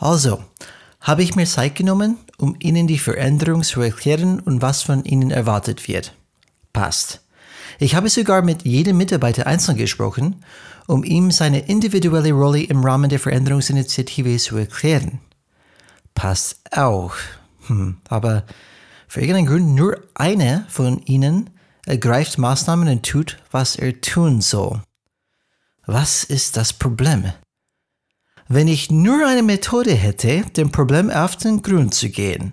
Also, habe ich mir Zeit genommen, um Ihnen die Veränderung zu erklären und was von Ihnen erwartet wird. Passt. Ich habe sogar mit jedem Mitarbeiter einzeln gesprochen, um ihm seine individuelle Rolle im Rahmen der Veränderungsinitiative zu erklären. Passt auch. Hm, aber für irgendeinen Grund nur einer von ihnen ergreift Maßnahmen und tut, was er tun soll. Was ist das Problem? Wenn ich nur eine Methode hätte, dem Problem auf den Grund zu gehen.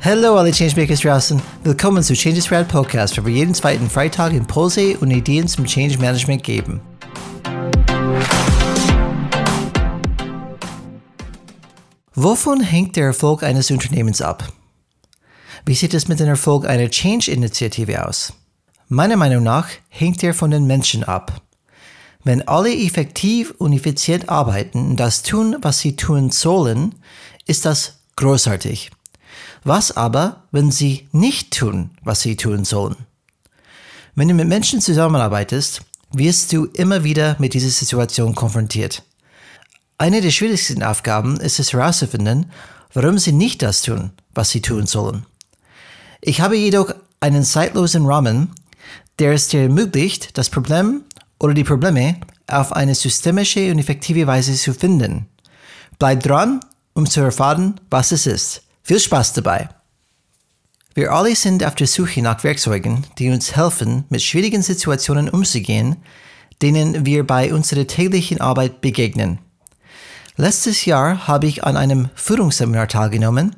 Hallo alle Changemakers draußen. Willkommen zu Changes Rad Podcast, wo wir jeden zweiten Freitag Impulse und Ideen zum Change Management geben. Wovon hängt der Erfolg eines Unternehmens ab? Wie sieht es mit dem Erfolg einer Change-Initiative aus? Meiner Meinung nach hängt er von den Menschen ab. Wenn alle effektiv und effizient arbeiten und das tun, was sie tun sollen, ist das großartig. Was aber, wenn sie nicht tun, was sie tun sollen? Wenn du mit Menschen zusammenarbeitest, wirst du immer wieder mit dieser Situation konfrontiert. Eine der schwierigsten Aufgaben ist es herauszufinden, warum sie nicht das tun, was sie tun sollen. Ich habe jedoch einen zeitlosen Rahmen, der es dir ermöglicht, das Problem oder die Probleme auf eine systemische und effektive Weise zu finden. Bleib dran, um zu erfahren, was es ist. Viel Spaß dabei! Wir alle sind auf der Suche nach Werkzeugen, die uns helfen, mit schwierigen Situationen umzugehen, denen wir bei unserer täglichen Arbeit begegnen. Letztes Jahr habe ich an einem Führungsseminar teilgenommen,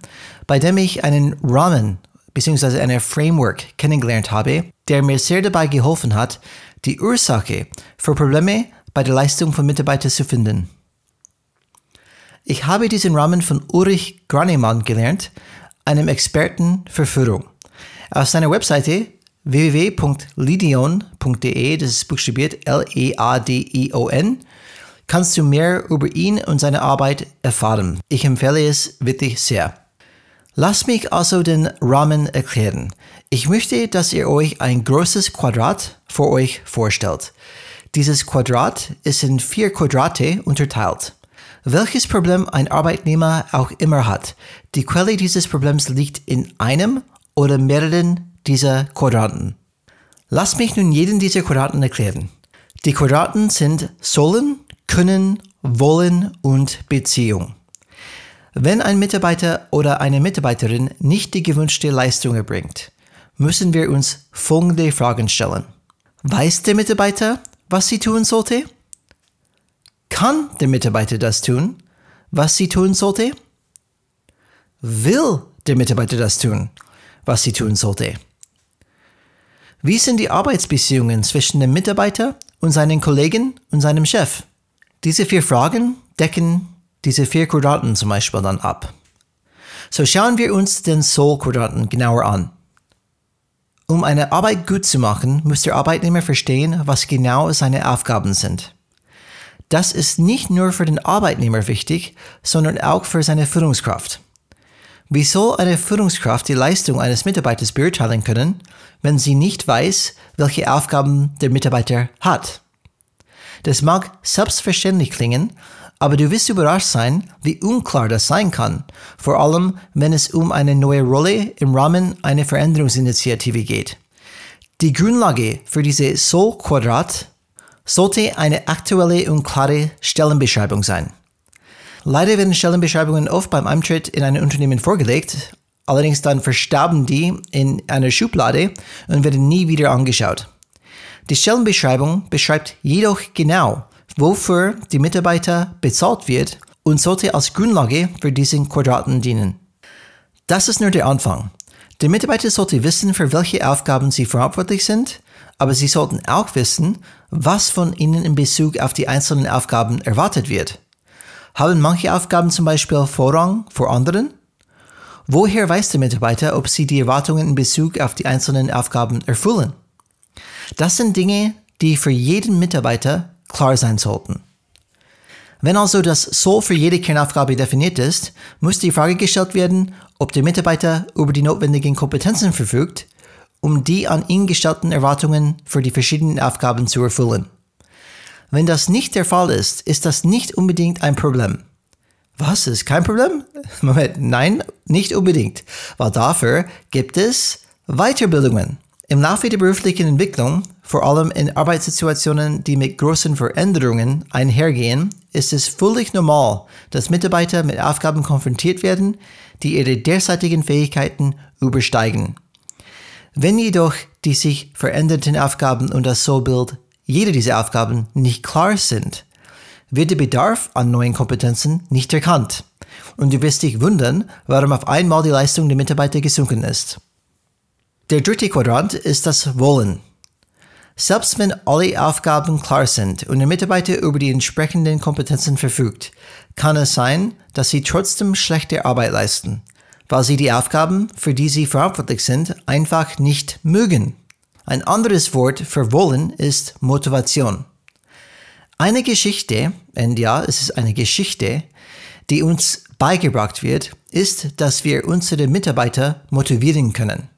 bei dem ich einen Rahmen bzw. eine Framework kennengelernt habe, der mir sehr dabei geholfen hat, die Ursache für Probleme bei der Leistung von Mitarbeitern zu finden. Ich habe diesen Rahmen von Ulrich Granemann gelernt, einem Experten für Führung. Auf seiner Webseite www.lidion.de, das ist buchstabiert L-E-A-D-I-O-N, kannst du mehr über ihn und seine Arbeit erfahren. Ich empfehle es wirklich sehr. Lass mich also den Rahmen erklären. Ich möchte, dass ihr euch ein großes Quadrat vor euch vorstellt. Dieses Quadrat ist in vier Quadrate unterteilt. Welches Problem ein Arbeitnehmer auch immer hat, die Quelle dieses Problems liegt in einem oder mehreren dieser Quadranten. Lass mich nun jeden dieser Quadranten erklären. Die Quadranten sind sollen, können, wollen und Beziehung. Wenn ein Mitarbeiter oder eine Mitarbeiterin nicht die gewünschte Leistung erbringt, müssen wir uns folgende Fragen stellen. Weiß der Mitarbeiter, was sie tun sollte? Kann der Mitarbeiter das tun, was sie tun sollte? Will der Mitarbeiter das tun, was sie tun sollte? Wie sind die Arbeitsbeziehungen zwischen dem Mitarbeiter und seinen Kollegen und seinem Chef? Diese vier Fragen decken diese vier Quadranten zum Beispiel dann ab. So schauen wir uns den Soul-Quadranten genauer an. Um eine Arbeit gut zu machen, muss der Arbeitnehmer verstehen, was genau seine Aufgaben sind. Das ist nicht nur für den Arbeitnehmer wichtig, sondern auch für seine Führungskraft. Wie soll eine Führungskraft die Leistung eines Mitarbeiters beurteilen können, wenn sie nicht weiß, welche Aufgaben der Mitarbeiter hat? Das mag selbstverständlich klingen, aber du wirst überrascht sein, wie unklar das sein kann, vor allem wenn es um eine neue Rolle im Rahmen einer Veränderungsinitiative geht. Die Grundlage für diese Soul-Quadrat sollte eine aktuelle und klare Stellenbeschreibung sein. Leider werden Stellenbeschreibungen oft beim Eintritt in ein Unternehmen vorgelegt, allerdings dann verstauben die in einer Schublade und werden nie wieder angeschaut. Die Stellenbeschreibung beschreibt jedoch genau, wofür die Mitarbeiter bezahlt wird und sollte als Grundlage für diesen Quadraten dienen. Das ist nur der Anfang. Der Mitarbeiter sollte wissen, für welche Aufgaben sie verantwortlich sind aber Sie sollten auch wissen, was von Ihnen in Bezug auf die einzelnen Aufgaben erwartet wird. Haben manche Aufgaben zum Beispiel Vorrang vor anderen? Woher weiß der Mitarbeiter, ob sie die Erwartungen in Bezug auf die einzelnen Aufgaben erfüllen? Das sind Dinge, die für jeden Mitarbeiter klar sein sollten. Wenn also das Soll für jede Kernaufgabe definiert ist, muss die Frage gestellt werden, ob der Mitarbeiter über die notwendigen Kompetenzen verfügt, um die an ihn gestellten Erwartungen für die verschiedenen Aufgaben zu erfüllen. Wenn das nicht der Fall ist, ist das nicht unbedingt ein Problem. Was, ist kein Problem? Moment, nein, nicht unbedingt, weil dafür gibt es Weiterbildungen. Im Laufe der beruflichen Entwicklung, vor allem in Arbeitssituationen, die mit großen Veränderungen einhergehen, ist es völlig normal, dass Mitarbeiter mit Aufgaben konfrontiert werden, die ihre derzeitigen Fähigkeiten übersteigen. Wenn jedoch die sich verändernden Aufgaben und das Sollbild jeder dieser Aufgaben nicht klar sind, wird der Bedarf an neuen Kompetenzen nicht erkannt. Und du wirst dich wundern, warum auf einmal die Leistung der Mitarbeiter gesunken ist. Der dritte Quadrant ist das Wollen. Selbst wenn alle Aufgaben klar sind und der Mitarbeiter über die entsprechenden Kompetenzen verfügt, kann es sein, dass sie trotzdem schlechte Arbeit leisten, weil sie die Aufgaben, für die sie verantwortlich sind, einfach nicht mögen. Ein anderes Wort für wollen ist Motivation. Eine Geschichte, und ja, es ist eine Geschichte, die uns beigebracht wird, ist, dass wir unsere Mitarbeiter motivieren können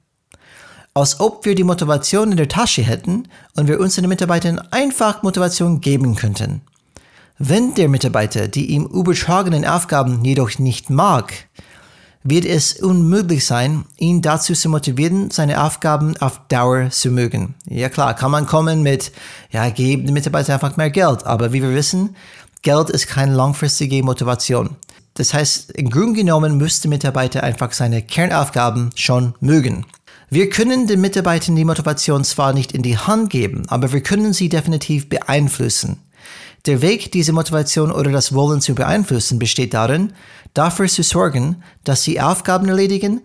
als ob wir die Motivation in der Tasche hätten und wir unseren Mitarbeitern einfach Motivation geben könnten. Wenn der Mitarbeiter die ihm übertragenen Aufgaben jedoch nicht mag, wird es unmöglich sein, ihn dazu zu motivieren, seine Aufgaben auf Dauer zu mögen. Ja klar, kann man kommen mit, ja, geben den Mitarbeiter einfach mehr Geld, aber wie wir wissen, Geld ist keine langfristige Motivation. Das heißt, im Grunde genommen müsste Mitarbeiter einfach seine Kernaufgaben schon mögen. Wir können den Mitarbeitern die Motivation zwar nicht in die Hand geben, aber wir können sie definitiv beeinflussen. Der Weg, diese Motivation oder das Wollen zu beeinflussen, besteht darin, dafür zu sorgen, dass sie Aufgaben erledigen,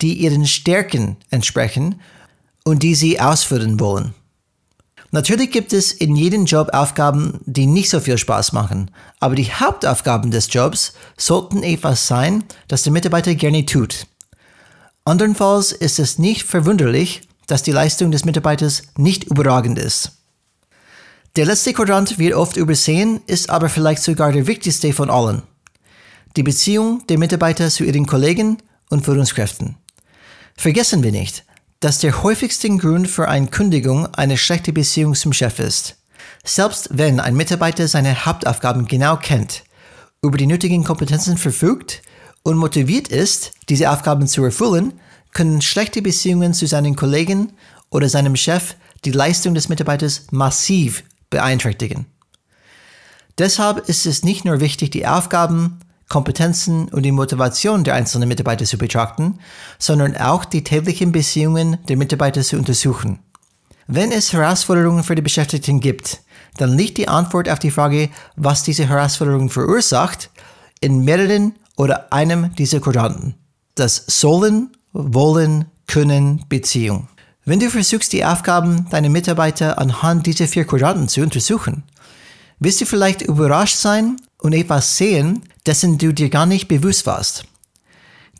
die ihren Stärken entsprechen und die sie ausführen wollen. Natürlich gibt es in jedem Job Aufgaben, die nicht so viel Spaß machen, aber die Hauptaufgaben des Jobs sollten etwas sein, das der Mitarbeiter gerne tut. Andernfalls ist es nicht verwunderlich, dass die Leistung des Mitarbeiters nicht überragend ist. Der letzte Quadrant wird oft übersehen, ist aber vielleicht sogar der wichtigste von allen. Die Beziehung der Mitarbeiter zu ihren Kollegen und Führungskräften. Vergessen wir nicht, dass der häufigste Grund für eine Kündigung eine schlechte Beziehung zum Chef ist. Selbst wenn ein Mitarbeiter seine Hauptaufgaben genau kennt, über die nötigen Kompetenzen verfügt und motiviert ist, diese Aufgaben zu erfüllen, können schlechte Beziehungen zu seinen Kollegen oder seinem Chef die Leistung des Mitarbeiters massiv beeinträchtigen. Deshalb ist es nicht nur wichtig, die Aufgaben, Kompetenzen und die Motivation der einzelnen Mitarbeiter zu betrachten, sondern auch die täglichen Beziehungen der Mitarbeiter zu untersuchen. Wenn es Herausforderungen für die Beschäftigten gibt, dann liegt die Antwort auf die Frage, was diese Herausforderungen verursacht, in mehreren oder einem dieser Quadranten. Das Sollen, Wollen, Können, Beziehung. Wenn du versuchst, die Aufgaben deiner Mitarbeiter anhand dieser vier Quadranten zu untersuchen, wirst du vielleicht überrascht sein und etwas sehen, dessen du dir gar nicht bewusst warst.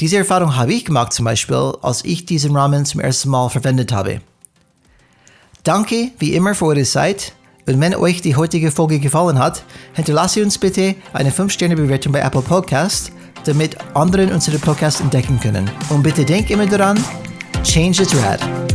Diese Erfahrung habe ich gemacht zum Beispiel, als ich diesen Rahmen zum ersten Mal verwendet habe. Danke wie immer für eure Zeit und wenn euch die heutige Folge gefallen hat, hinterlasse uns bitte eine 5-Sterne-Bewertung bei Apple Podcast damit anderen unsere Podcast entdecken können. Und bitte denk immer daran, change is rad.